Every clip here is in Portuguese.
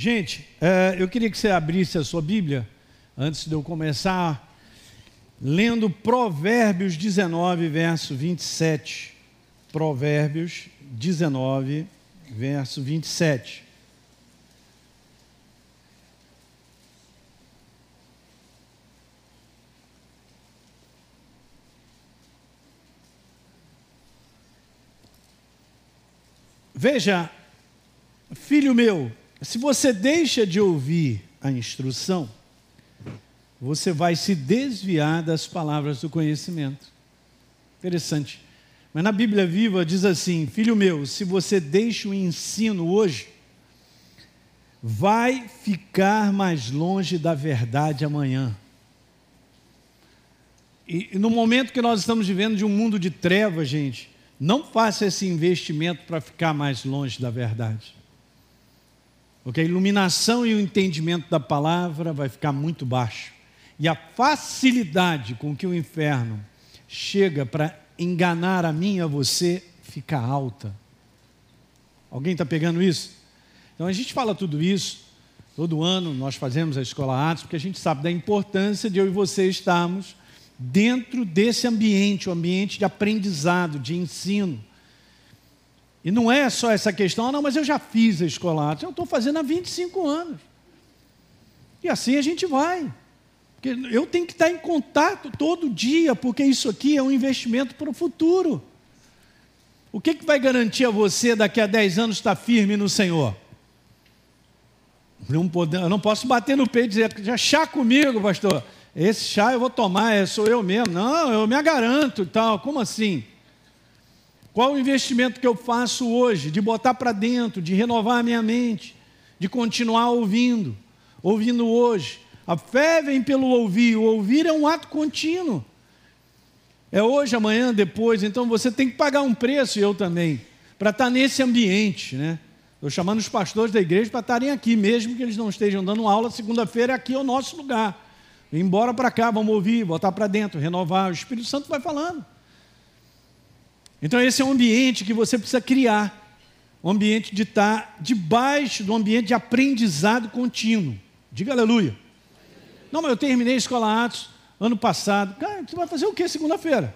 Gente, é, eu queria que você abrisse a sua Bíblia, antes de eu começar, lendo Provérbios 19, verso 27. Provérbios 19, verso 27. Veja, filho meu, se você deixa de ouvir a instrução, você vai se desviar das palavras do conhecimento. Interessante. Mas na Bíblia Viva diz assim: Filho meu, se você deixa o ensino hoje, vai ficar mais longe da verdade amanhã. E no momento que nós estamos vivendo de um mundo de trevas, gente, não faça esse investimento para ficar mais longe da verdade. Porque a iluminação e o entendimento da palavra vai ficar muito baixo. E a facilidade com que o inferno chega para enganar a mim e a você fica alta. Alguém está pegando isso? Então a gente fala tudo isso, todo ano nós fazemos a Escola Atos, porque a gente sabe da importância de eu e você estarmos dentro desse ambiente, o um ambiente de aprendizado, de ensino. E não é só essa questão, ah, não, mas eu já fiz a escola eu estou fazendo há 25 anos. E assim a gente vai. Porque eu tenho que estar em contato todo dia, porque isso aqui é um investimento para o futuro. O que, que vai garantir a você daqui a 10 anos estar firme no Senhor? Não pode, eu não posso bater no peito e dizer, já chá comigo, pastor. Esse chá eu vou tomar, é, sou eu mesmo. Não, eu me garanto e tal. Como assim? Qual o investimento que eu faço hoje de botar para dentro, de renovar a minha mente, de continuar ouvindo, ouvindo hoje? A fé vem pelo ouvir, o ouvir é um ato contínuo. É hoje, amanhã, depois, então você tem que pagar um preço, e eu também, para estar nesse ambiente, né? Estou chamando os pastores da igreja para estarem aqui, mesmo que eles não estejam dando aula, segunda-feira aqui é o nosso lugar. Embora para cá, vamos ouvir, botar para dentro, renovar. O Espírito Santo vai falando. Então, esse é um ambiente que você precisa criar um ambiente de estar debaixo do ambiente de aprendizado contínuo. Diga aleluia. Não, mas eu terminei a escola Atos ano passado. Cara, você vai fazer o que segunda-feira?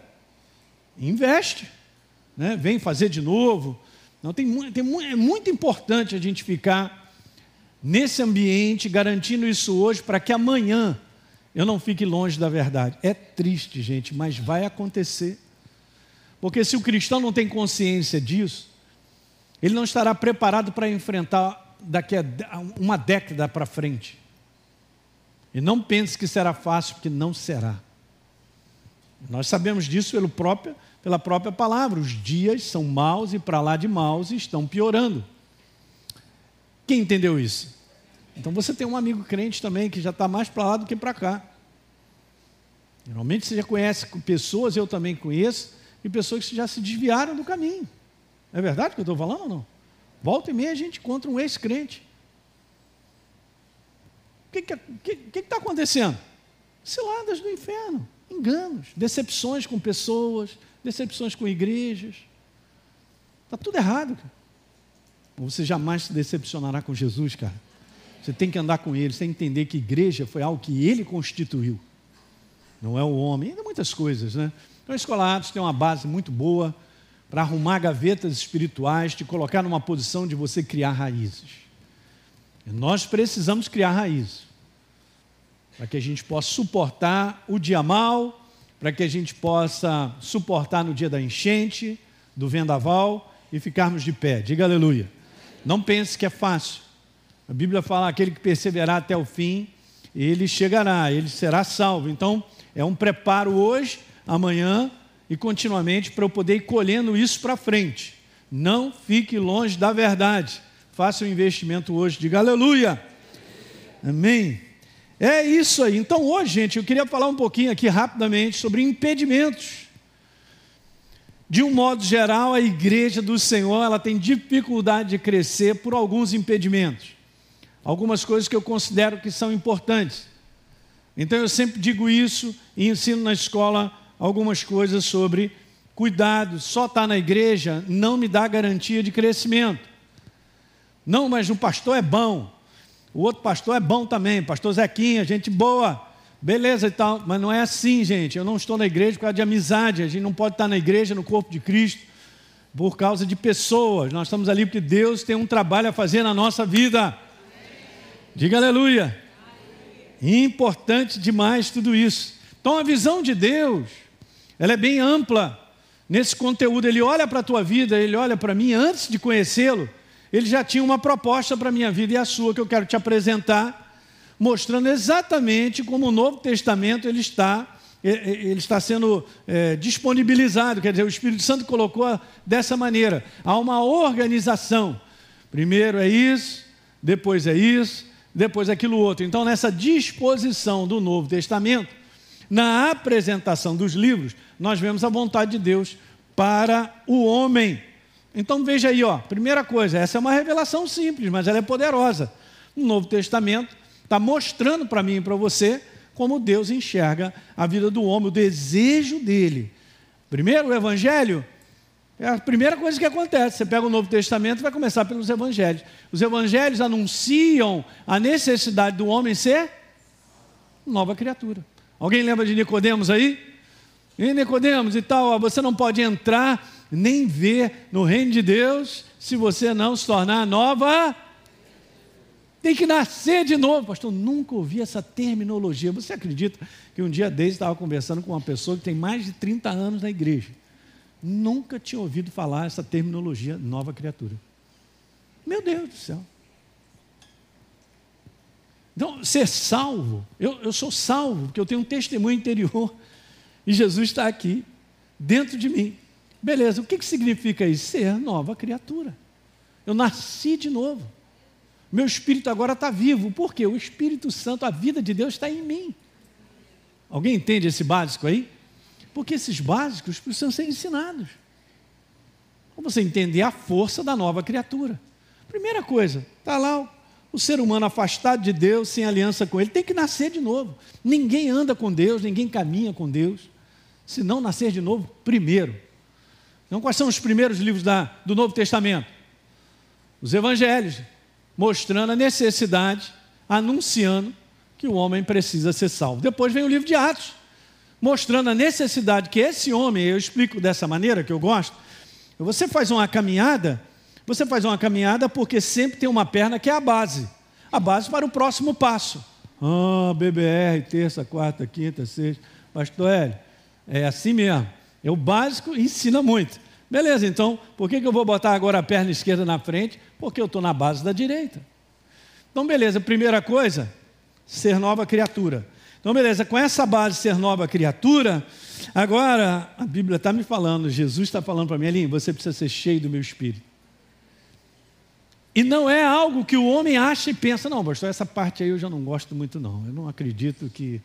Investe. Né? Vem fazer de novo. Não, tem, tem, é muito importante a gente ficar nesse ambiente, garantindo isso hoje, para que amanhã eu não fique longe da verdade. É triste, gente, mas vai acontecer. Porque se o cristão não tem consciência disso, ele não estará preparado para enfrentar daqui a uma década para frente. E não pense que será fácil, porque não será. Nós sabemos disso pelo próprio, pela própria palavra. Os dias são maus e para lá de maus estão piorando. Quem entendeu isso? Então você tem um amigo crente também que já está mais para lá do que para cá. Normalmente você já conhece pessoas, eu também conheço, e pessoas que já se desviaram do caminho. É verdade que eu estou falando ou não? Volta e meia a gente encontra um ex-crente. O que está que acontecendo? Ciladas do inferno, enganos, decepções com pessoas, decepções com igrejas. Está tudo errado. Cara. Você jamais se decepcionará com Jesus, cara. Você tem que andar com ele, você tem que entender que igreja foi algo que ele constituiu. Não é o homem, ainda muitas coisas, né? Então, a Escola Atos tem uma base muito boa para arrumar gavetas espirituais, te colocar numa posição de você criar raízes. E nós precisamos criar raízes para que a gente possa suportar o dia mal, para que a gente possa suportar no dia da enchente, do vendaval e ficarmos de pé. Diga aleluia. Não pense que é fácil. A Bíblia fala: aquele que perseverar até o fim, ele chegará, ele será salvo. Então, é um preparo hoje amanhã e continuamente para eu poder ir colhendo isso para frente. Não fique longe da verdade. Faça o um investimento hoje. Diga aleluia. Amém. É isso aí. Então, hoje, gente, eu queria falar um pouquinho aqui rapidamente sobre impedimentos. De um modo geral, a igreja do Senhor ela tem dificuldade de crescer por alguns impedimentos. Algumas coisas que eu considero que são importantes. Então eu sempre digo isso e ensino na escola algumas coisas sobre cuidado. Só estar tá na igreja não me dá garantia de crescimento. Não, mas o pastor é bom. O outro pastor é bom também, pastor Zequinha, gente boa. Beleza e tal, mas não é assim, gente. Eu não estou na igreja por causa de amizade. A gente não pode estar na igreja, no corpo de Cristo, por causa de pessoas. Nós estamos ali porque Deus tem um trabalho a fazer na nossa vida. Diga aleluia. Importante demais tudo isso. Então a visão de Deus, ela é bem ampla. Nesse conteúdo, ele olha para a tua vida, ele olha para mim antes de conhecê-lo. Ele já tinha uma proposta para a minha vida e a sua que eu quero te apresentar, mostrando exatamente como o Novo Testamento ele está ele está sendo é, disponibilizado, quer dizer, o Espírito Santo colocou dessa maneira. Há uma organização. Primeiro é isso, depois é isso, depois aquilo outro. Então, nessa disposição do Novo Testamento, na apresentação dos livros, nós vemos a vontade de Deus para o homem. Então veja aí, ó, primeira coisa, essa é uma revelação simples, mas ela é poderosa. O Novo Testamento está mostrando para mim e para você como Deus enxerga a vida do homem, o desejo dele. Primeiro, o Evangelho é a primeira coisa que acontece. Você pega o Novo Testamento e vai começar pelos Evangelhos. Os Evangelhos anunciam a necessidade do homem ser nova criatura. Alguém lembra de Nicodemos aí? E Nicodemos e tal, você não pode entrar nem ver no reino de Deus se você não se tornar nova. Tem que nascer de novo. Pastor, nunca ouvi essa terminologia. Você acredita que um dia desde estava conversando com uma pessoa que tem mais de 30 anos na igreja? Nunca tinha ouvido falar essa terminologia nova criatura. Meu Deus do céu. Então, ser salvo, eu, eu sou salvo, porque eu tenho um testemunho interior e Jesus está aqui, dentro de mim. Beleza, o que, que significa isso? Ser nova criatura. Eu nasci de novo. Meu espírito agora está vivo. Por quê? O Espírito Santo, a vida de Deus está em mim. Alguém entende esse básico aí? Porque esses básicos precisam ser ensinados. Para você entender a força da nova criatura. Primeira coisa, está lá o ser humano afastado de Deus, sem aliança com Ele, tem que nascer de novo. Ninguém anda com Deus, ninguém caminha com Deus, se não nascer de novo primeiro. Então, quais são os primeiros livros da, do Novo Testamento? Os Evangelhos, mostrando a necessidade, anunciando que o homem precisa ser salvo. Depois vem o livro de Atos, mostrando a necessidade que esse homem, eu explico dessa maneira que eu gosto, você faz uma caminhada você faz uma caminhada porque sempre tem uma perna que é a base a base para o próximo passo. Ah, BBR, terça, quarta, quinta, sexta. Pastor Hélio, é assim mesmo. É o básico ensina muito. Beleza, então, por que, que eu vou botar agora a perna esquerda na frente? Porque eu estou na base da direita. Então, beleza, primeira coisa, ser nova criatura. Então, beleza, com essa base, ser nova criatura, agora a Bíblia está me falando, Jesus está falando para mim, Elinho, você precisa ser cheio do meu espírito. E não é algo que o homem acha e pensa, não, pastor, essa parte aí eu já não gosto muito, não. Eu não acredito que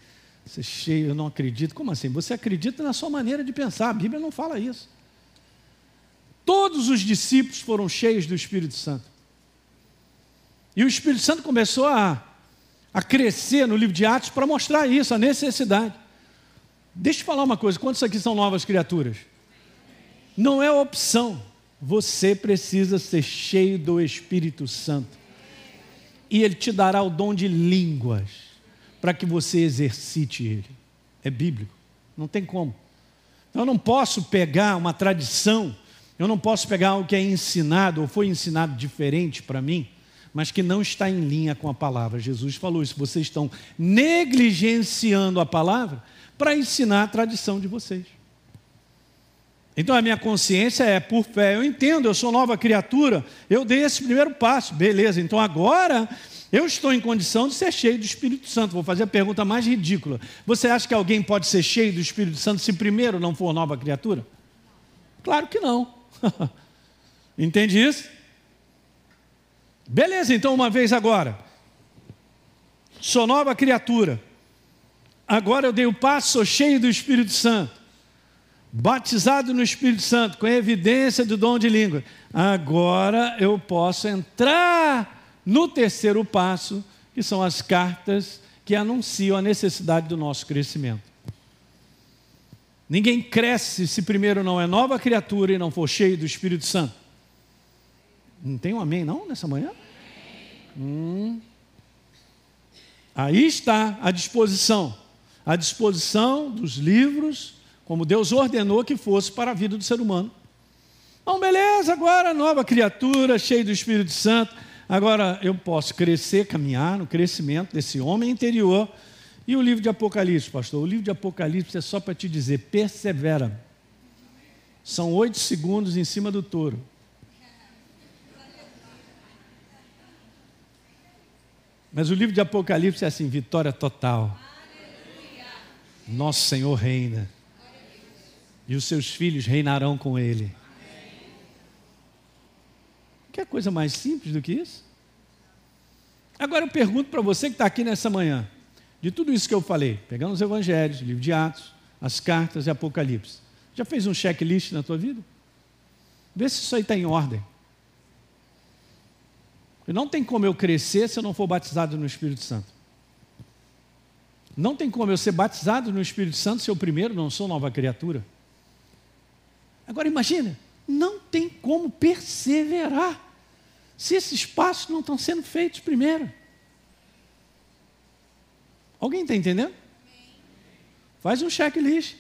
ser cheio, eu não acredito. Como assim? Você acredita na sua maneira de pensar, a Bíblia não fala isso. Todos os discípulos foram cheios do Espírito Santo. E o Espírito Santo começou a, a crescer no livro de Atos para mostrar isso, a necessidade. Deixa eu falar uma coisa: quantos aqui são novas criaturas? Não é opção. Você precisa ser cheio do Espírito Santo. E Ele te dará o dom de línguas para que você exercite ele. É bíblico, não tem como. Eu não posso pegar uma tradição, eu não posso pegar algo que é ensinado ou foi ensinado diferente para mim, mas que não está em linha com a palavra. Jesus falou isso. Vocês estão negligenciando a palavra para ensinar a tradição de vocês. Então a minha consciência é por fé. Eu entendo, eu sou nova criatura, eu dei esse primeiro passo, beleza. Então agora eu estou em condição de ser cheio do Espírito Santo. Vou fazer a pergunta mais ridícula. Você acha que alguém pode ser cheio do Espírito Santo se primeiro não for nova criatura? Claro que não. Entende isso? Beleza, então uma vez agora. Sou nova criatura. Agora eu dei o passo, sou cheio do Espírito Santo batizado no Espírito Santo, com evidência do dom de língua. Agora eu posso entrar no terceiro passo, que são as cartas que anunciam a necessidade do nosso crescimento. Ninguém cresce se primeiro não é nova criatura e não for cheio do Espírito Santo. Não tem um amém não nessa manhã? Hum. Aí está a disposição, a disposição dos livros, como Deus ordenou que fosse para a vida do ser humano. Então, beleza, agora nova criatura, cheio do Espírito Santo. Agora eu posso crescer, caminhar no crescimento desse homem interior. E o livro de Apocalipse, pastor? O livro de Apocalipse é só para te dizer: persevera. São oito segundos em cima do touro. Mas o livro de Apocalipse é assim: vitória total. Nosso Senhor reina. E os seus filhos reinarão com ele. Quer coisa mais simples do que isso? Agora eu pergunto para você que está aqui nessa manhã, de tudo isso que eu falei, pegando os evangelhos, livro de Atos, as cartas e Apocalipse, já fez um checklist na tua vida? Vê se isso aí está em ordem. Não tem como eu crescer se eu não for batizado no Espírito Santo. Não tem como eu ser batizado no Espírito Santo se eu primeiro não sou nova criatura. Agora imagina, não tem como perseverar se esses passos não estão sendo feitos primeiro. Alguém está entendendo? Faz um checklist.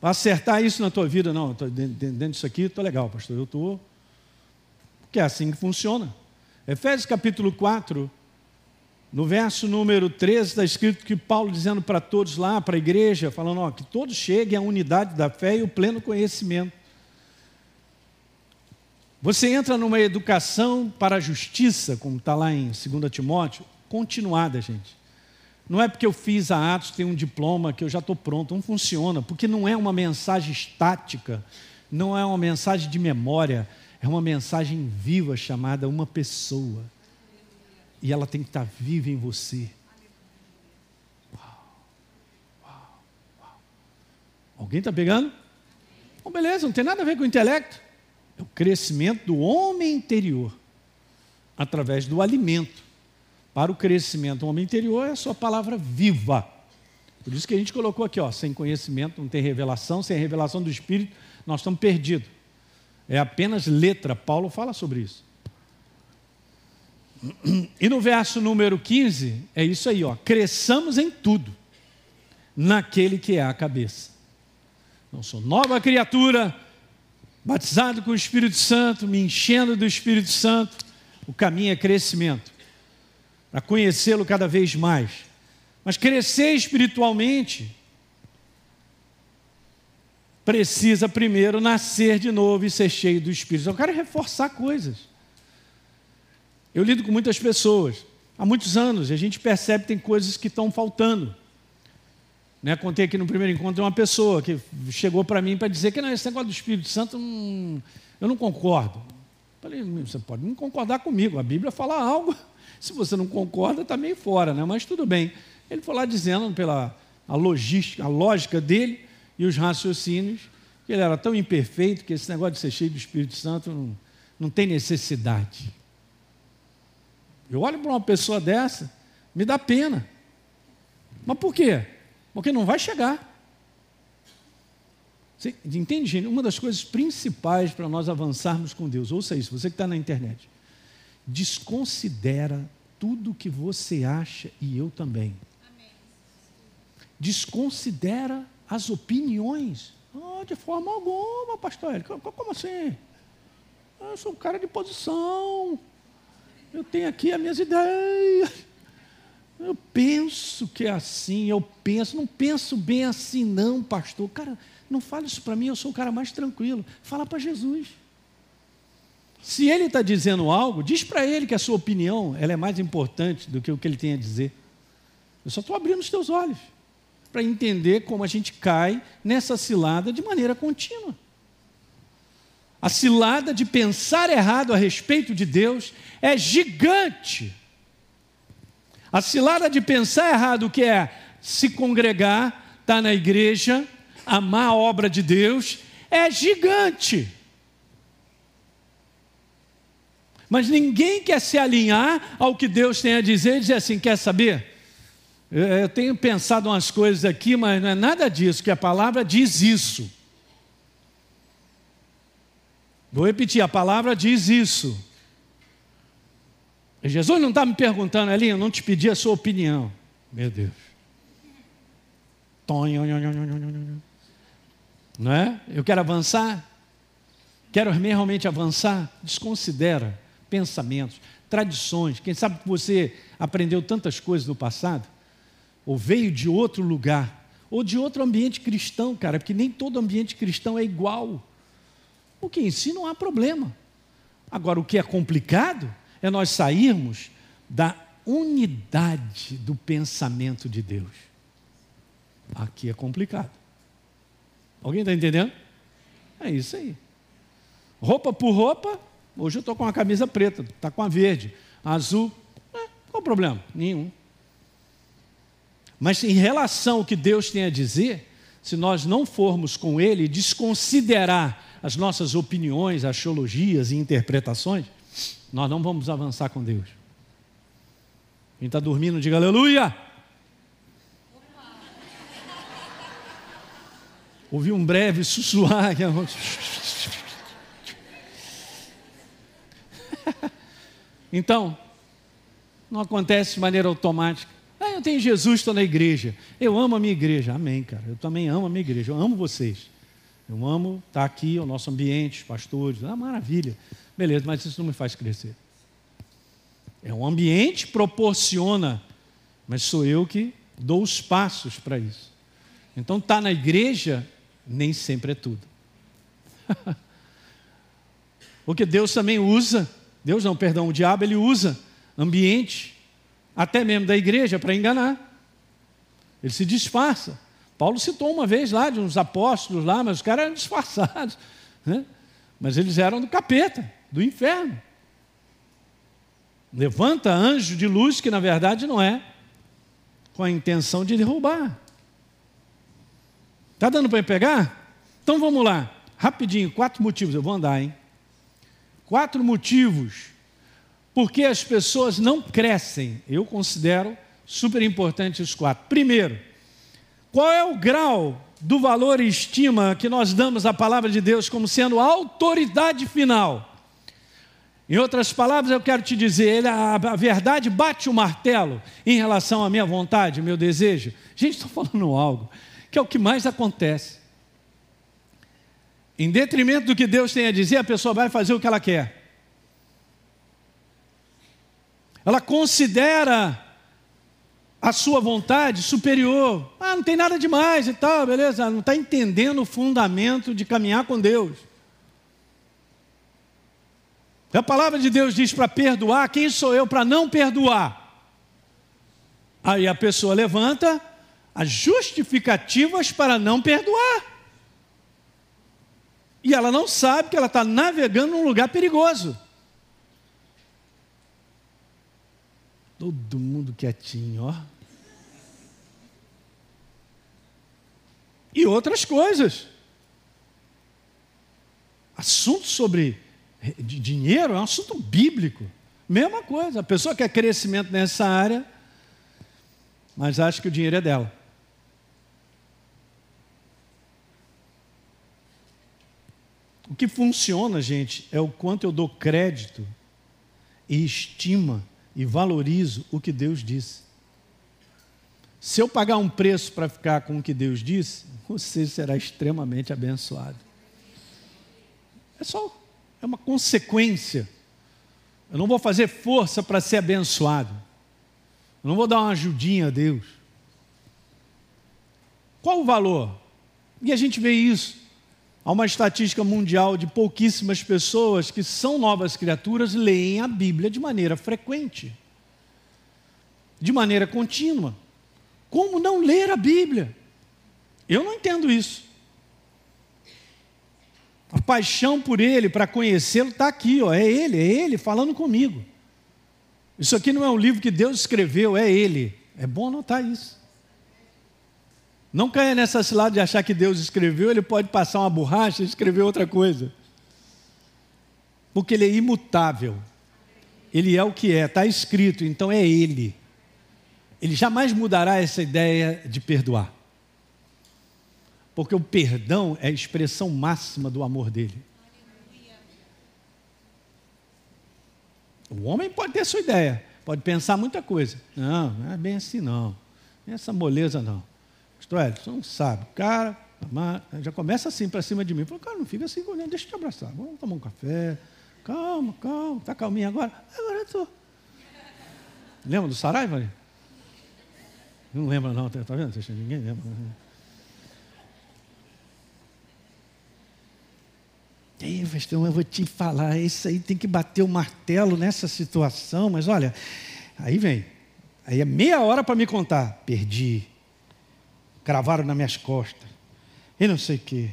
Para acertar isso na tua vida, não, estou dentro disso aqui, estou legal, pastor, eu estou. Porque é assim que funciona. Efésios capítulo 4, no verso número 13, está escrito que Paulo dizendo para todos lá, para a igreja, falando ó, que todos cheguem à unidade da fé e o pleno conhecimento você entra numa educação para a justiça, como está lá em 2 Timóteo, continuada, gente. Não é porque eu fiz a Atos, tenho um diploma, que eu já estou pronto. Não funciona, porque não é uma mensagem estática, não é uma mensagem de memória, é uma mensagem viva chamada uma pessoa. E ela tem que estar viva em você. Uau, uau, uau. Alguém está pegando? Bom, beleza, não tem nada a ver com o intelecto. É o crescimento do homem interior através do alimento. Para o crescimento do homem interior é a sua palavra viva. Por isso que a gente colocou aqui, ó, sem conhecimento não tem revelação, sem revelação do Espírito nós estamos perdidos. É apenas letra, Paulo fala sobre isso. E no verso número 15, é isso aí, ó, cresçamos em tudo, naquele que é a cabeça. Não sou nova criatura, batizado com o Espírito Santo, me enchendo do Espírito Santo, o caminho é crescimento, para conhecê-lo cada vez mais. Mas crescer espiritualmente precisa primeiro nascer de novo e ser cheio do Espírito. Eu quero reforçar coisas. Eu lido com muitas pessoas há muitos anos e a gente percebe que tem coisas que estão faltando. Né, contei aqui no primeiro encontro uma pessoa que chegou para mim para dizer que não, esse negócio do Espírito Santo hum, eu não concordo. Falei, você pode não concordar comigo, a Bíblia fala algo, se você não concorda, está meio fora, né? mas tudo bem. Ele foi lá dizendo pela a logística, a lógica dele e os raciocínios, que ele era tão imperfeito que esse negócio de ser cheio do Espírito Santo não, não tem necessidade. Eu olho para uma pessoa dessa, me dá pena. Mas por quê? Porque não vai chegar. Você entende, gente? Uma das coisas principais para nós avançarmos com Deus, ouça isso, você que está na internet, desconsidera tudo que você acha e eu também. Amém. Desconsidera as opiniões. Oh, de forma alguma, pastor. Como assim? Eu sou um cara de posição. Eu tenho aqui as minhas ideias. Eu penso que é assim, eu penso, não penso bem assim, não, pastor. Cara, não fale isso para mim, eu sou o cara mais tranquilo. Fala para Jesus. Se ele está dizendo algo, diz para ele que a sua opinião ela é mais importante do que o que ele tem a dizer. Eu só estou abrindo os teus olhos para entender como a gente cai nessa cilada de maneira contínua. A cilada de pensar errado a respeito de Deus é gigante. A cilada de pensar errado, que é se congregar, estar tá na igreja, amar a obra de Deus, é gigante. Mas ninguém quer se alinhar ao que Deus tem a dizer e dizer assim: quer saber? Eu tenho pensado umas coisas aqui, mas não é nada disso, que a palavra diz isso. Vou repetir: a palavra diz isso. Jesus não está me perguntando, ali, eu não te pedi a sua opinião. Meu Deus. Não é? Eu quero avançar. Quero realmente avançar. Desconsidera pensamentos, tradições. Quem sabe você aprendeu tantas coisas no passado, ou veio de outro lugar, ou de outro ambiente cristão, cara, porque nem todo ambiente cristão é igual. O que em si não há problema. Agora, o que é complicado é nós sairmos da unidade do pensamento de Deus. Aqui é complicado. Alguém está entendendo? É isso aí. Roupa por roupa, hoje eu estou com a camisa preta, está com a verde, azul. É, qual o problema? Nenhum. Mas em relação ao que Deus tem a dizer, se nós não formos com Ele desconsiderar as nossas opiniões, axiologias e interpretações, nós não vamos avançar com Deus. Quem está dormindo, diga aleluia. Ouvi um breve sussurrar. então, não acontece de maneira automática. Ah, eu tenho Jesus, estou na igreja. Eu amo a minha igreja. Amém, cara. Eu também amo a minha igreja. Eu amo vocês. Eu amo estar aqui, o nosso ambiente, os pastores. Ah, maravilha. Beleza, mas isso não me faz crescer. É um ambiente proporciona, mas sou eu que dou os passos para isso. Então, estar tá na igreja nem sempre é tudo. Porque Deus também usa, Deus não, perdão, o diabo ele usa ambiente, até mesmo da igreja, para enganar. Ele se disfarça. Paulo citou uma vez lá de uns apóstolos lá, mas os caras eram disfarçados. Né? Mas eles eram do capeta, do inferno. Levanta anjo de luz, que na verdade não é, com a intenção de derrubar. Está dando para pegar? Então vamos lá, rapidinho, quatro motivos, eu vou andar, hein? Quatro motivos porque as pessoas não crescem. Eu considero super importante os quatro. Primeiro, qual é o grau do valor e estima que nós damos à palavra de Deus como sendo a autoridade final? Em outras palavras, eu quero te dizer, a, a verdade bate o martelo em relação à minha vontade, meu desejo. Gente, estou falando algo que é o que mais acontece. Em detrimento do que Deus tem a dizer, a pessoa vai fazer o que ela quer. Ela considera a sua vontade superior. Ah, não tem nada demais e tal, beleza? Não está entendendo o fundamento de caminhar com Deus. A palavra de Deus diz para perdoar, quem sou eu para não perdoar? Aí a pessoa levanta as justificativas para não perdoar. E ela não sabe que ela está navegando num lugar perigoso. Todo mundo quietinho, ó. E outras coisas. Assunto sobre de dinheiro é um assunto bíblico. Mesma coisa, a pessoa quer crescimento nessa área, mas acha que o dinheiro é dela. O que funciona, gente, é o quanto eu dou crédito e estima e valorizo o que Deus disse. Se eu pagar um preço para ficar com o que Deus disse, você será extremamente abençoado. É só é uma consequência. Eu não vou fazer força para ser abençoado. Eu não vou dar uma ajudinha a Deus. Qual o valor? E a gente vê isso. Há uma estatística mundial de pouquíssimas pessoas que são novas criaturas leem a Bíblia de maneira frequente, de maneira contínua. Como não ler a Bíblia? Eu não entendo isso. A paixão por Ele, para conhecê-lo, está aqui, ó, é Ele, é Ele falando comigo. Isso aqui não é um livro que Deus escreveu, é Ele. É bom anotar isso. Não caia nessa cilada de achar que Deus escreveu, Ele pode passar uma borracha e escrever outra coisa. Porque Ele é imutável. Ele é o que é, está escrito, então é Ele. Ele jamais mudará essa ideia de perdoar. Porque o perdão é a expressão máxima do amor dele. O homem pode ter sua ideia, pode pensar muita coisa. Não, não é bem assim não. É essa moleza não. Pastor você não sabe. Cara, já começa assim para cima de mim. Fala, cara, não fica assim, deixa eu te abraçar. Vamos tomar um café. Calma, calma. Está calminho agora? Agora eu estou. Lembra do Saraiva? Não lembra não, tá, tá vendo? Ninguém lembra. Ei, pastor, eu vou te falar, isso aí tem que bater o martelo nessa situação, mas olha, aí vem. Aí é meia hora para me contar. Perdi. Cravaram nas minhas costas. E não sei o quê.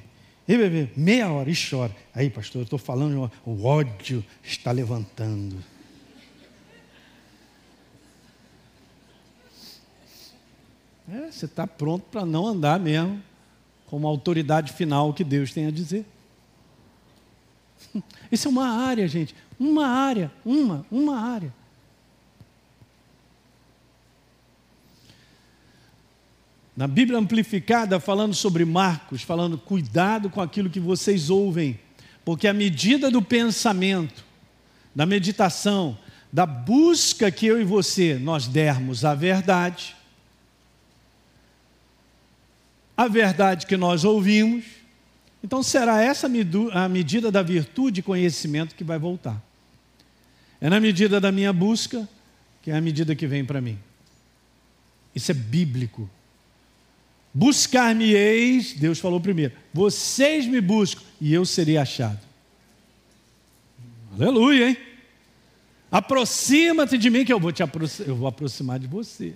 E bebê, meia hora e chora. Aí, pastor, eu estou falando, o ódio está levantando. É, você está pronto para não andar mesmo como autoridade final que Deus tem a dizer. Isso é uma área, gente. Uma área, uma, uma área. Na Bíblia Amplificada, falando sobre Marcos, falando cuidado com aquilo que vocês ouvem, porque à medida do pensamento, da meditação, da busca que eu e você nós dermos à verdade, a verdade que nós ouvimos, então será essa a medida da virtude e conhecimento que vai voltar. É na medida da minha busca que é a medida que vem para mim. Isso é bíblico. Buscar-me-eis, Deus falou primeiro, vocês me buscam e eu serei achado. Aleluia, hein? Aproxima-te de mim que eu vou te eu vou aproximar de você.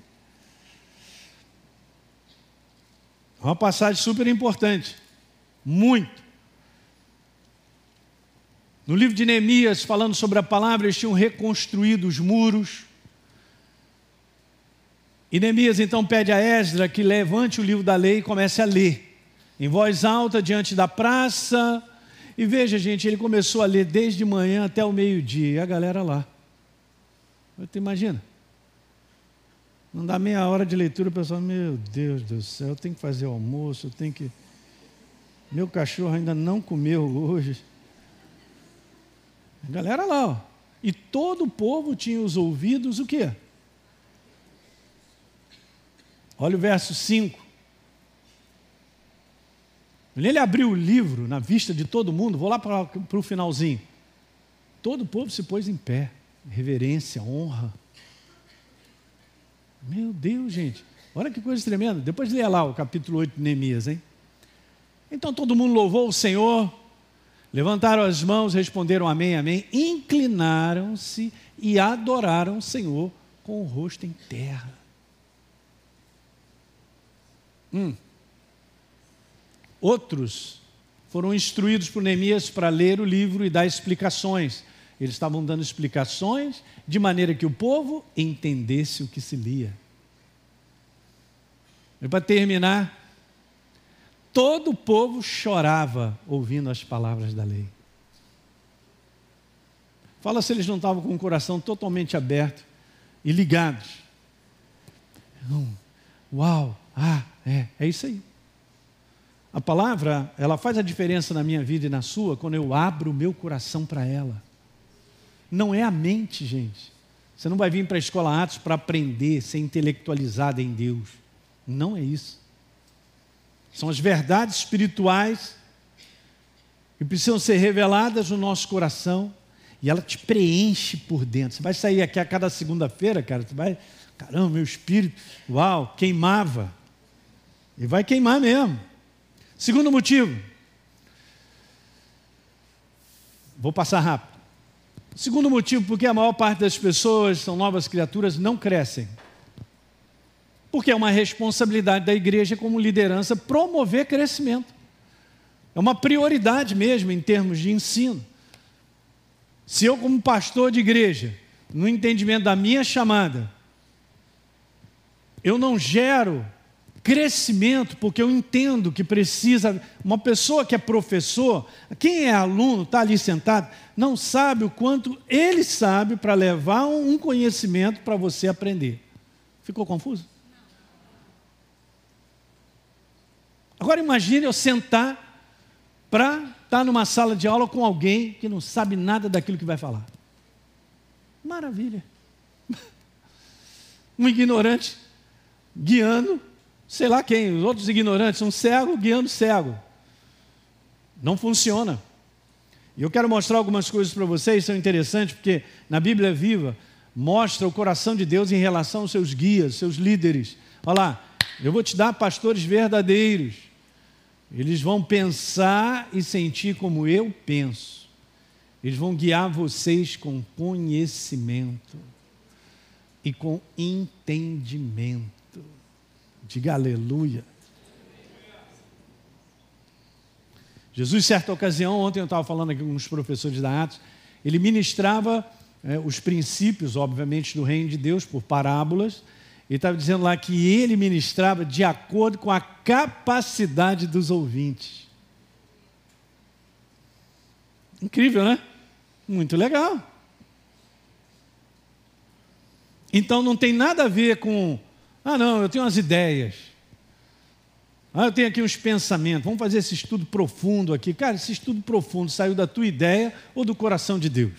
Uma passagem super importante. Muito. No livro de Neemias, falando sobre a palavra, eles tinham reconstruído os muros. E Neemias então pede a Esdra que levante o livro da lei e comece a ler, em voz alta, diante da praça. E veja, gente, ele começou a ler desde manhã até o meio-dia, e a galera lá. Você imagina? Não dá meia hora de leitura, o pessoal, meu Deus do céu, eu tenho que fazer almoço, eu tenho que. Meu cachorro ainda não comeu hoje. A galera lá, ó. E todo o povo tinha os ouvidos o quê? Olha o verso 5. Ele abriu o livro na vista de todo mundo, vou lá para, o finalzinho. Todo o povo se pôs em pé, reverência, honra. Meu Deus, gente. Olha que coisa tremenda. Depois leia lá o capítulo 8 de Neemias, hein? Então todo mundo louvou o Senhor, levantaram as mãos, responderam amém, amém, inclinaram-se e adoraram o Senhor com o rosto em terra. Hum. Outros foram instruídos por Neemias para ler o livro e dar explicações. Eles estavam dando explicações de maneira que o povo entendesse o que se lia. E para terminar, todo o povo chorava ouvindo as palavras da lei. Fala se eles não estavam com o coração totalmente aberto e ligados. Uau, ah, é, é isso aí. A palavra, ela faz a diferença na minha vida e na sua quando eu abro o meu coração para ela. Não é a mente, gente. Você não vai vir para a escola Atos para aprender, ser intelectualizado em Deus. Não é isso. São as verdades espirituais que precisam ser reveladas no nosso coração e ela te preenche por dentro. Você vai sair aqui a cada segunda-feira, cara, você vai, caramba, meu espírito, uau, queimava. E vai queimar mesmo. Segundo motivo, vou passar rápido. Segundo motivo, porque a maior parte das pessoas são novas criaturas, não crescem. Porque é uma responsabilidade da igreja, como liderança, promover crescimento. É uma prioridade mesmo em termos de ensino. Se eu, como pastor de igreja, no entendimento da minha chamada, eu não gero crescimento, porque eu entendo que precisa. Uma pessoa que é professor, quem é aluno, está ali sentado, não sabe o quanto ele sabe para levar um conhecimento para você aprender. Ficou confuso? Agora imagine eu sentar para estar tá numa sala de aula com alguém que não sabe nada daquilo que vai falar. Maravilha. Um ignorante guiando, sei lá quem, os outros ignorantes, um cego guiando cego. Não funciona. E eu quero mostrar algumas coisas para vocês, são interessantes, porque na Bíblia Viva mostra o coração de Deus em relação aos seus guias, seus líderes. Olha lá, eu vou te dar pastores verdadeiros. Eles vão pensar e sentir como eu penso. Eles vão guiar vocês com conhecimento e com entendimento. Diga aleluia. Jesus, certa ocasião, ontem eu estava falando aqui com os professores da Atos, ele ministrava é, os princípios, obviamente, do reino de Deus por parábolas. Ele estava dizendo lá que ele ministrava de acordo com a capacidade dos ouvintes. Incrível, né? Muito legal. Então não tem nada a ver com, ah, não, eu tenho umas ideias. Ah, eu tenho aqui uns pensamentos. Vamos fazer esse estudo profundo aqui. Cara, esse estudo profundo saiu da tua ideia ou do coração de Deus?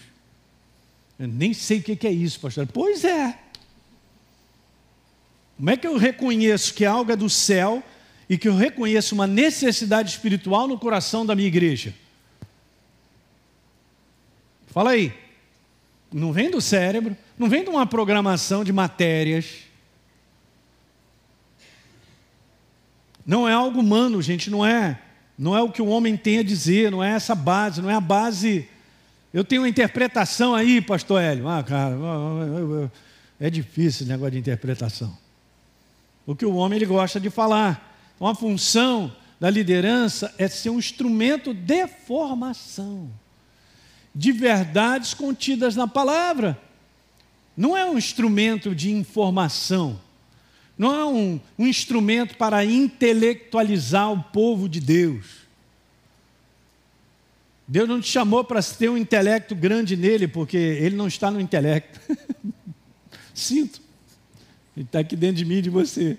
Eu nem sei o que é isso, pastor. Pois é. Como é que eu reconheço que algo é do céu e que eu reconheço uma necessidade espiritual no coração da minha igreja? Fala aí. Não vem do cérebro, não vem de uma programação de matérias. Não é algo humano, gente, não é. Não é o que o homem tem a dizer, não é essa base, não é a base. Eu tenho uma interpretação aí, pastor Hélio. Ah, cara, é difícil esse negócio de interpretação. O que o homem ele gosta de falar. Então, a função da liderança é ser um instrumento de formação, de verdades contidas na palavra. Não é um instrumento de informação não é um, um instrumento para intelectualizar o povo de Deus. Deus não te chamou para ter um intelecto grande nele, porque ele não está no intelecto. Sinto. Está aqui dentro de mim e de você.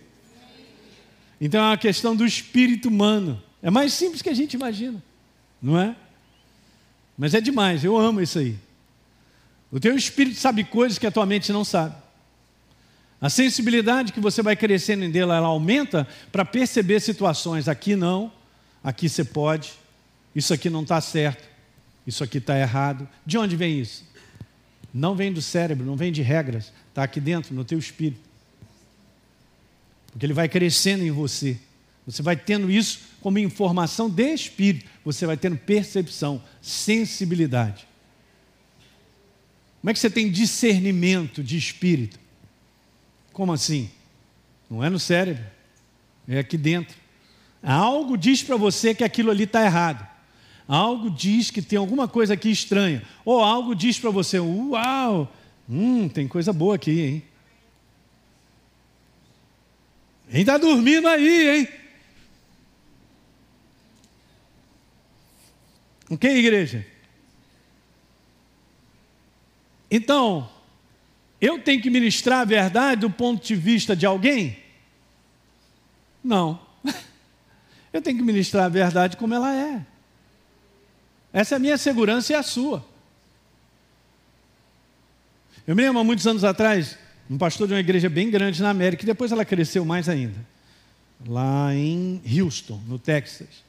Então é uma questão do espírito humano. É mais simples que a gente imagina, não é? Mas é demais, eu amo isso aí. O teu espírito sabe coisas que a tua mente não sabe. A sensibilidade que você vai crescendo em dela, ela aumenta para perceber situações. Aqui não, aqui você pode, isso aqui não está certo, isso aqui está errado. De onde vem isso? Não vem do cérebro, não vem de regras, está aqui dentro, no teu espírito. Porque ele vai crescendo em você. Você vai tendo isso como informação de espírito, você vai tendo percepção, sensibilidade. Como é que você tem discernimento de espírito? Como assim? Não é no cérebro, é aqui dentro. Algo diz para você que aquilo ali está errado. Algo diz que tem alguma coisa aqui estranha. Ou algo diz para você: Uau, hum, tem coisa boa aqui, hein? Quem está dormindo aí, hein? Ok, igreja? Então, eu tenho que ministrar a verdade do ponto de vista de alguém? Não. Eu tenho que ministrar a verdade como ela é. Essa é a minha segurança e a sua. Eu me lembro há muitos anos atrás, um pastor de uma igreja bem grande na América, e depois ela cresceu mais ainda, lá em Houston, no Texas.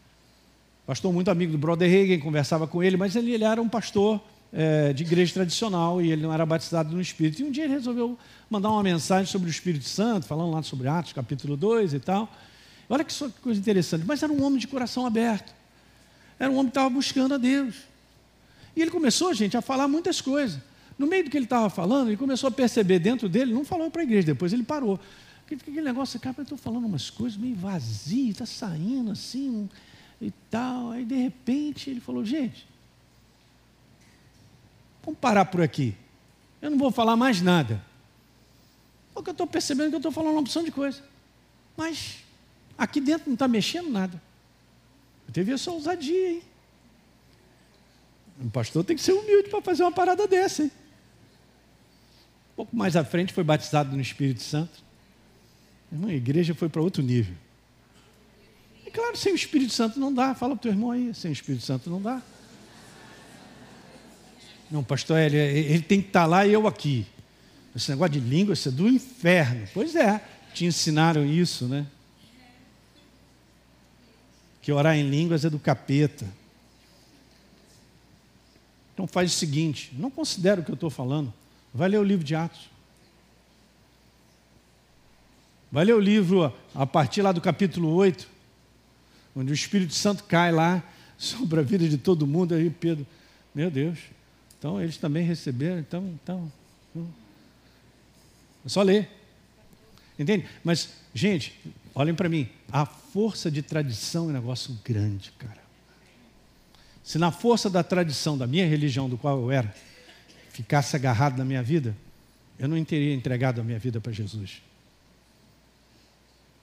Pastor muito amigo do Brother Reagan, conversava com ele, mas ele, ele era um pastor é, de igreja tradicional e ele não era batizado no Espírito. E um dia ele resolveu mandar uma mensagem sobre o Espírito Santo, falando lá sobre Atos capítulo 2 e tal. Olha que coisa interessante. Mas era um homem de coração aberto. Era um homem que estava buscando a Deus. E ele começou, gente, a falar muitas coisas. No meio do que ele estava falando, ele começou a perceber dentro dele, não falou para a igreja, depois ele parou. Aquele negócio, cara, eu estou falando umas coisas meio vazias, está saindo assim e tal. Aí, de repente, ele falou, gente, Vamos parar por aqui. Eu não vou falar mais nada. Porque eu estou percebendo que eu estou falando uma opção de coisa. Mas aqui dentro não está mexendo nada. Eu teve essa ousadia, hein? O pastor tem que ser humilde para fazer uma parada dessa, hein? Pouco mais à frente foi batizado no Espírito Santo. Irmão, a igreja foi para outro nível. E claro, sem o Espírito Santo não dá. Fala para o teu irmão aí, sem o Espírito Santo não dá. Não, pastor, ele, ele tem que estar lá e eu aqui. Esse negócio de língua, isso é do inferno. Pois é, te ensinaram isso, né? Que orar em línguas é do capeta. Então faz o seguinte: não considera o que eu estou falando. Vai ler o livro de Atos. Vai ler o livro a partir lá do capítulo 8, onde o Espírito Santo cai lá sobre a vida de todo mundo. Aí Pedro, meu Deus, então eles também receberam, então, então. então. É só ler. Entende? Mas, gente, olhem para mim. A força de tradição é um negócio grande, cara. Se na força da tradição da minha religião, do qual eu era, ficasse agarrado na minha vida, eu não teria entregado a minha vida para Jesus.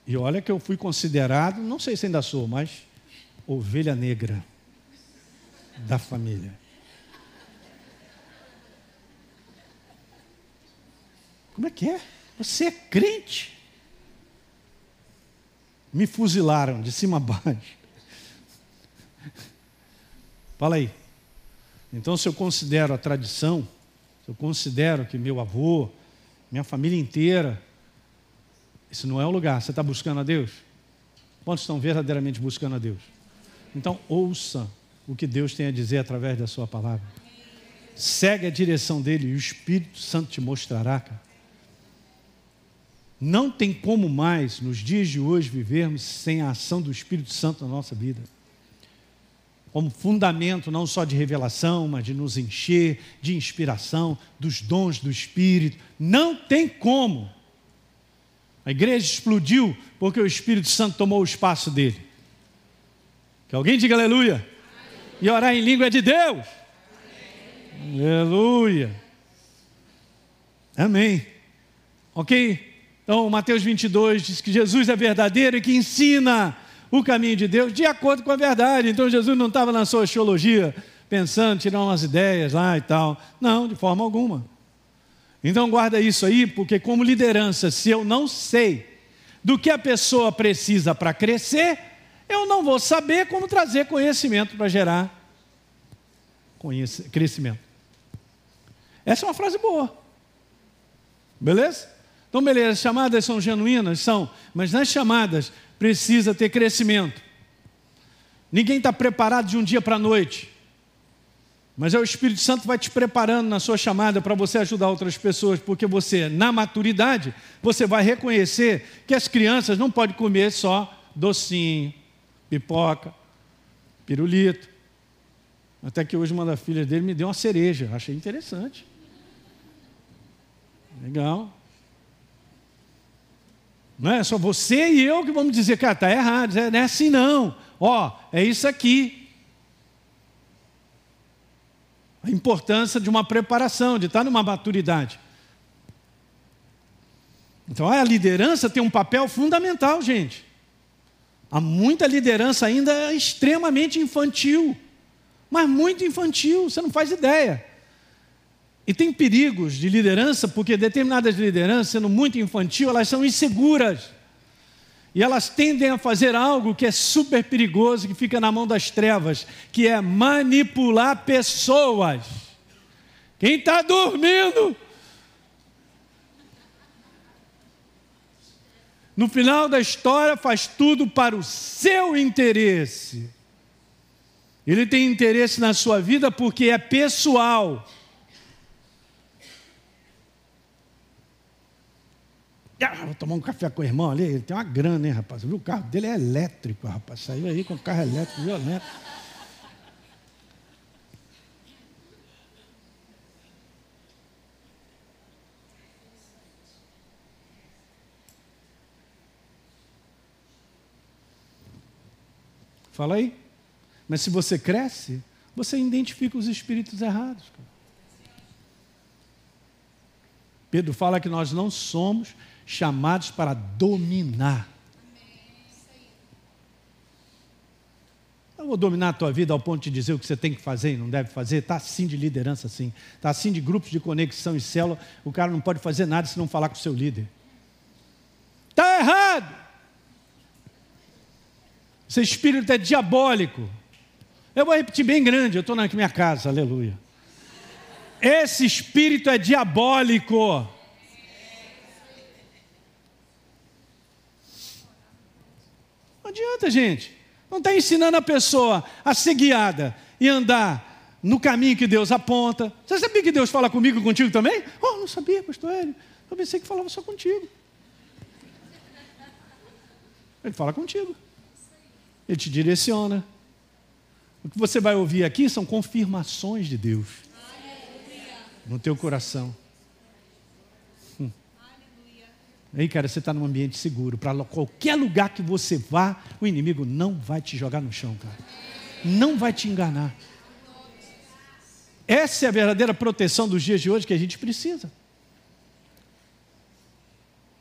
E olha que eu fui considerado, não sei se ainda sou, mas ovelha negra da família. Como é que é? Você é crente? Me fuzilaram de cima a baixo. Fala aí. Então, se eu considero a tradição, eu considero que meu avô, minha família inteira, isso não é o lugar. Você está buscando a Deus? Quantos estão verdadeiramente buscando a Deus? Então, ouça o que Deus tem a dizer através da Sua palavra. Segue a direção dele e o Espírito Santo te mostrará, cara. Não tem como mais, nos dias de hoje, vivermos sem a ação do Espírito Santo na nossa vida como fundamento não só de revelação, mas de nos encher de inspiração, dos dons do Espírito. Não tem como. A igreja explodiu porque o Espírito Santo tomou o espaço dele. Que alguém diga aleluia. E orar em língua é de Deus. Aleluia. Amém. Ok? Então, Mateus 22 diz que Jesus é verdadeiro e que ensina o caminho de Deus de acordo com a verdade. Então Jesus não estava na sociologia pensando, tirar umas ideias lá e tal. Não, de forma alguma. Então guarda isso aí, porque como liderança, se eu não sei do que a pessoa precisa para crescer, eu não vou saber como trazer conhecimento para gerar crescimento. Essa é uma frase boa. Beleza? Então, beleza, as chamadas são genuínas? São, mas nas chamadas precisa ter crescimento. Ninguém está preparado de um dia para a noite. Mas é o Espírito Santo vai te preparando na sua chamada para você ajudar outras pessoas, porque você, na maturidade, você vai reconhecer que as crianças não podem comer só docinho, pipoca, pirulito. Até que hoje uma das filhas dele me deu uma cereja, achei interessante. Legal. Não é só você e eu que vamos dizer, cara, está errado, não é assim não. Ó, é isso aqui. A importância de uma preparação, de estar numa maturidade. Então a liderança tem um papel fundamental, gente. Há muita liderança ainda extremamente infantil, mas muito infantil, você não faz ideia. E tem perigos de liderança, porque determinadas lideranças, sendo muito infantil, elas são inseguras. E elas tendem a fazer algo que é super perigoso, que fica na mão das trevas, que é manipular pessoas. Quem está dormindo? No final da história, faz tudo para o seu interesse. Ele tem interesse na sua vida porque é pessoal. Ah, vou tomar um café com o irmão ali. Ele tem uma grana, hein, rapaz? Viu? O carro dele é elétrico, rapaz. Saiu aí com o carro elétrico violento. Fala aí. Mas se você cresce, você identifica os espíritos errados. Pedro fala que nós não somos chamados para dominar. Eu vou dominar a tua vida ao ponto de dizer o que você tem que fazer e não deve fazer. Está assim de liderança, assim. Está assim de grupos de conexão e célula. O cara não pode fazer nada se não falar com o seu líder. Está errado. Esse espírito é diabólico. Eu vou repetir bem grande. Eu estou na minha casa, aleluia. Esse espírito é diabólico. Não adianta, gente. Não está ensinando a pessoa a ser guiada e andar no caminho que Deus aponta. Você sabia que Deus fala comigo e contigo também? Oh, não sabia, pastor Hélio. Eu pensei que falava só contigo. Ele fala contigo. Ele te direciona. O que você vai ouvir aqui são confirmações de Deus no teu coração. Hum. Aí, cara, você está num ambiente seguro. Para qualquer lugar que você vá, o inimigo não vai te jogar no chão, cara. Não vai te enganar. Essa é a verdadeira proteção dos dias de hoje que a gente precisa.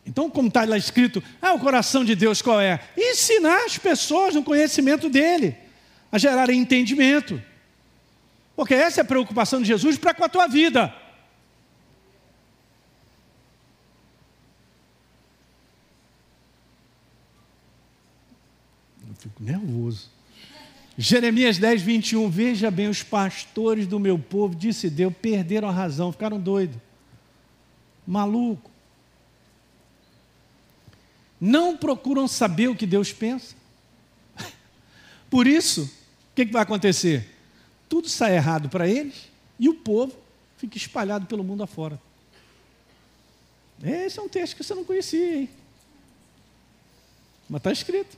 Então, como está lá escrito, ah, o coração de Deus qual é? Ensinar as pessoas no conhecimento dele, a gerarem entendimento. Porque essa é a preocupação de Jesus para com a tua vida. Eu fico nervoso. Jeremias 10, 21. Veja bem, os pastores do meu povo, disse Deus, perderam a razão, ficaram doidos, maluco não procuram saber o que Deus pensa. Por isso, o que, que vai acontecer? Tudo sai errado para eles e o povo fica espalhado pelo mundo afora. Esse é um texto que você não conhecia, hein? Mas está escrito.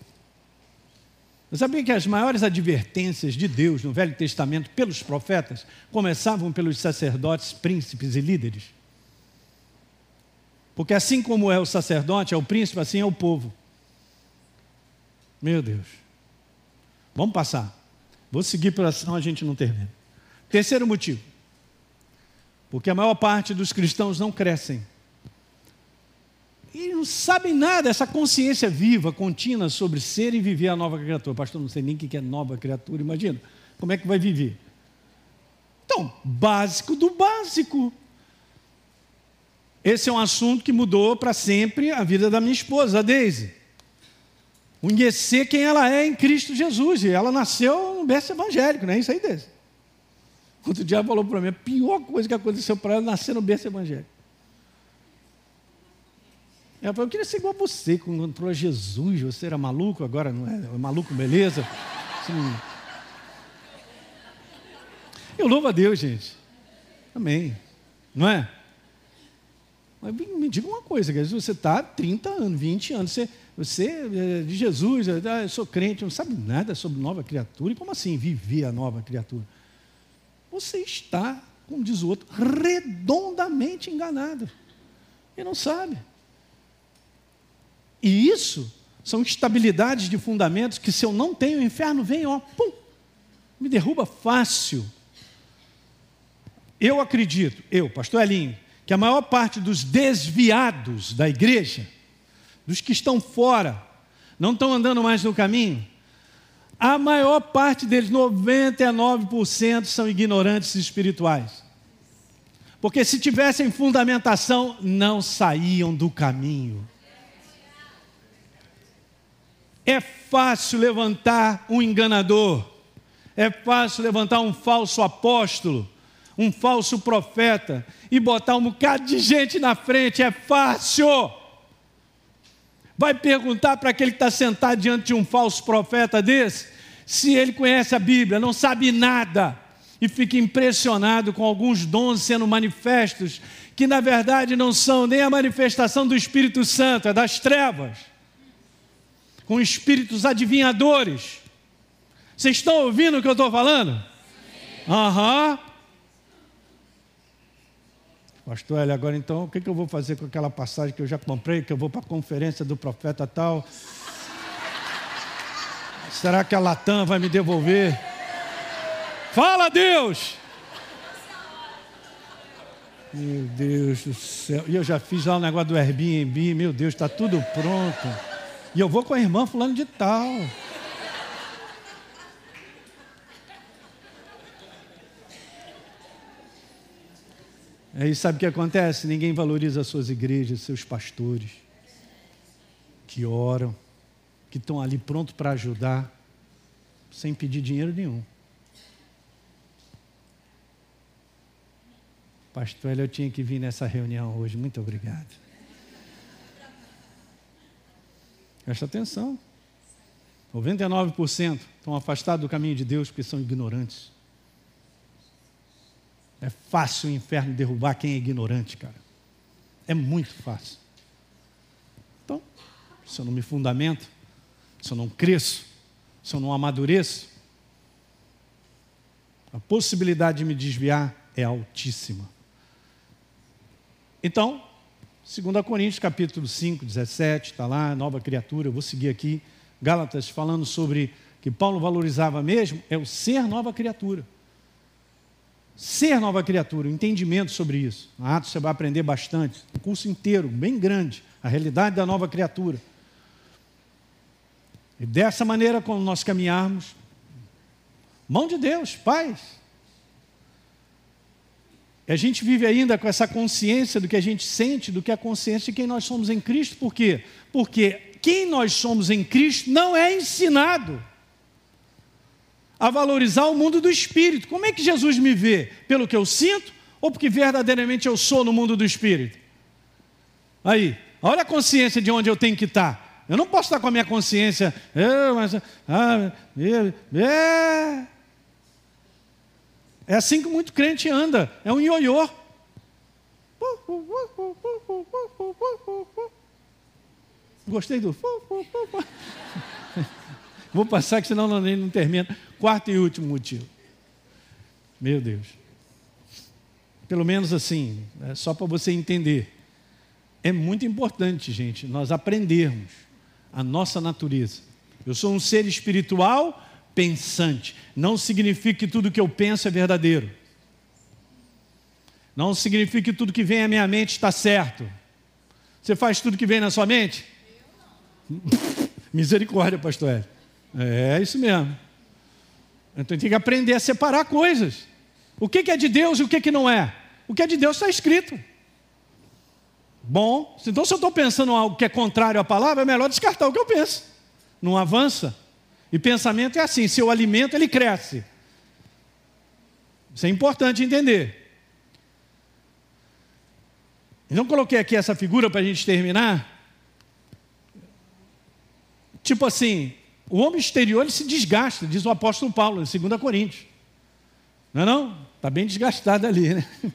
Você sabia que as maiores advertências de Deus no Velho Testamento pelos profetas começavam pelos sacerdotes, príncipes e líderes? Porque assim como é o sacerdote, é o príncipe, assim é o povo. Meu Deus. Vamos passar. Vou seguir para senão a gente não termina. Terceiro motivo. Porque a maior parte dos cristãos não crescem. E não sabem nada, essa consciência viva, contínua sobre ser e viver a nova criatura. Pastor, não sei nem o que é nova criatura, imagina. Como é que vai viver? Então, básico do básico. Esse é um assunto que mudou para sempre a vida da minha esposa, a Deise. Conhecer quem ela é em Cristo Jesus. E ela nasceu no berço evangélico, não é isso aí, Deise? Outro dia falou para mim, a pior coisa que aconteceu para ela é nascer no berço evangélico. Ela falou, eu queria ser igual a você, quando entrou Jesus, você era maluco, agora não é, é maluco, beleza? Assim. Eu louvo a Deus, gente. Amém. Não é? Me diga uma coisa, você está há 30 anos, 20 anos, você, você é de Jesus, ah, eu sou crente, não sabe nada sobre nova criatura. E como assim viver a nova criatura? Você está, como diz o outro, redondamente enganado. E não sabe. E isso são estabilidades de fundamentos que se eu não tenho, o inferno vem, ó, pum, me derruba fácil. Eu acredito, eu, pastor Elinho, que a maior parte dos desviados da igreja, dos que estão fora, não estão andando mais no caminho, a maior parte deles, 99%, são ignorantes espirituais. Porque se tivessem fundamentação, não saíam do caminho. É fácil levantar um enganador, é fácil levantar um falso apóstolo, um falso profeta e botar um bocado de gente na frente, é fácil. Vai perguntar para aquele que está sentado diante de um falso profeta desse, se ele conhece a Bíblia, não sabe nada, e fica impressionado com alguns dons sendo manifestos, que na verdade não são nem a manifestação do Espírito Santo, é das trevas, com espíritos adivinhadores. Vocês estão ouvindo o que eu estou falando? Aham. Uhum. Pastor Hélio, agora então, o que, que eu vou fazer com aquela passagem que eu já comprei, que eu vou para a conferência do profeta tal? Será que a Latam vai me devolver? Fala, Deus! Meu Deus do céu. E eu já fiz lá o negócio do Airbnb, meu Deus, está tudo pronto. E eu vou com a irmã fulano de tal. Aí sabe o que acontece? Ninguém valoriza as suas igrejas, seus pastores, que oram, que estão ali prontos para ajudar, sem pedir dinheiro nenhum. Pastor, eu tinha que vir nessa reunião hoje. Muito obrigado. Presta atenção. 99% estão afastados do caminho de Deus porque são ignorantes. É fácil o inferno derrubar quem é ignorante, cara. É muito fácil. Então, se eu não me fundamento, se eu não cresço, se eu não amadureço, a possibilidade de me desviar é altíssima. Então, 2 Coríntios capítulo 5, 17, está lá, nova criatura, eu vou seguir aqui. Gálatas falando sobre que Paulo valorizava mesmo, é o ser nova criatura. Ser nova criatura, o entendimento sobre isso. Na Atos você vai aprender bastante, um curso inteiro, bem grande, a realidade da nova criatura. E dessa maneira, quando nós caminharmos, mão de Deus, paz, e a gente vive ainda com essa consciência do que a gente sente, do que é a consciência de quem nós somos em Cristo. Por quê? Porque quem nós somos em Cristo não é ensinado a valorizar o mundo do espírito. Como é que Jesus me vê? Pelo que eu sinto ou porque verdadeiramente eu sou no mundo do espírito? Aí, olha a consciência de onde eu tenho que estar. Eu não posso estar com a minha consciência. Eu, mas, ah, é, é, é assim que muito crente anda, é um ioiô. Gostei do. Vou passar que senão não, não termina. Quarto e último motivo. Meu Deus. Pelo menos assim, é só para você entender. É muito importante, gente, nós aprendermos a nossa natureza. Eu sou um ser espiritual pensante. Não significa que tudo que eu penso é verdadeiro. Não significa que tudo que vem à minha mente está certo. Você faz tudo que vem na sua mente? Misericórdia, pastor Hélio. É isso mesmo. Então tem que aprender a separar coisas. O que é de Deus e o que não é? O que é de Deus está escrito. Bom, então se eu estou pensando algo que é contrário à palavra, é melhor descartar o que eu penso. Não avança. E pensamento é assim: se eu alimento, ele cresce. Isso é importante entender. Então, coloquei aqui essa figura para a gente terminar. Tipo assim, o homem exterior ele se desgasta, diz o apóstolo Paulo, em 2 Coríntios. Não é não? Está bem desgastado ali, né?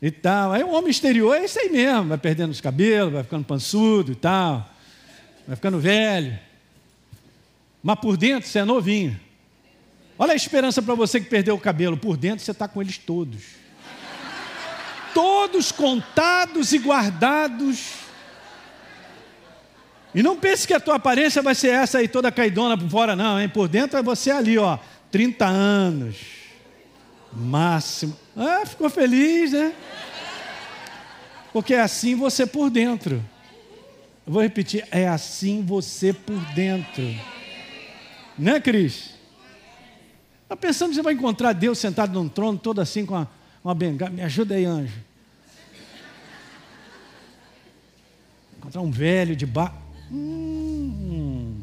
E tal. Aí o homem exterior é isso aí mesmo, vai perdendo os cabelos, vai ficando pançudo e tal, vai ficando velho mas por dentro você é novinho. Olha a esperança para você que perdeu o cabelo, por dentro você está com eles todos. Todos contados e guardados. E não pense que a tua aparência vai ser essa aí toda caidona por fora, não, hein? Por dentro é você ali, ó, 30 anos. Máximo. Ah, ficou feliz, né? Porque é assim você por dentro. Eu vou repetir, é assim você por dentro. Né, Cris? Está pensando que você vai encontrar Deus sentado num trono, todo assim com uma, uma bengala. Me ajuda aí, anjo. Encontrar um velho de bar. Hum.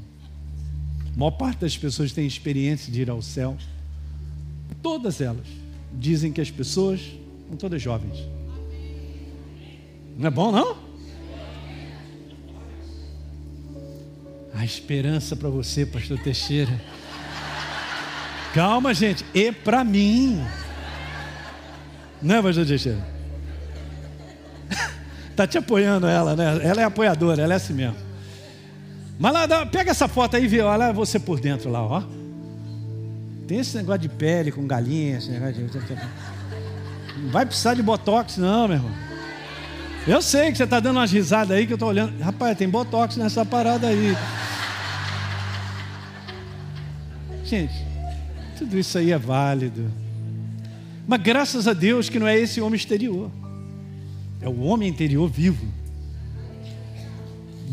A maior parte das pessoas tem experiência de ir ao céu. Todas elas dizem que as pessoas são todas jovens. Não é bom, não? A esperança para você, pastor Teixeira. Calma, gente. E para mim. Não é, pastor Teixeira? Está te apoiando ela, né? Ela é apoiadora, ela é assim mesmo. Mas lá, pega essa foto aí e vê, olha você por dentro lá, ó. Tem esse negócio de pele com galinha, esse negócio de... Não vai precisar de botox, não, meu irmão. Eu sei que você está dando umas risadas aí que eu estou olhando. Rapaz, tem botox nessa parada aí. Gente, tudo isso aí é válido. Mas graças a Deus que não é esse homem exterior. É o homem interior vivo.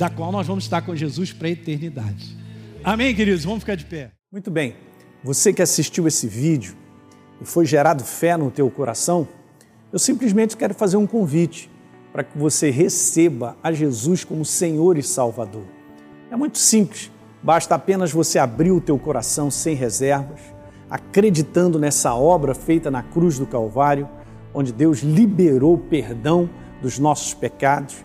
Da qual nós vamos estar com Jesus para a eternidade. Amém, queridos? Vamos ficar de pé. Muito bem. Você que assistiu esse vídeo e foi gerado fé no teu coração, eu simplesmente quero fazer um convite para que você receba a Jesus como Senhor e Salvador. É muito simples, basta apenas você abrir o teu coração sem reservas, acreditando nessa obra feita na cruz do Calvário, onde Deus liberou o perdão dos nossos pecados,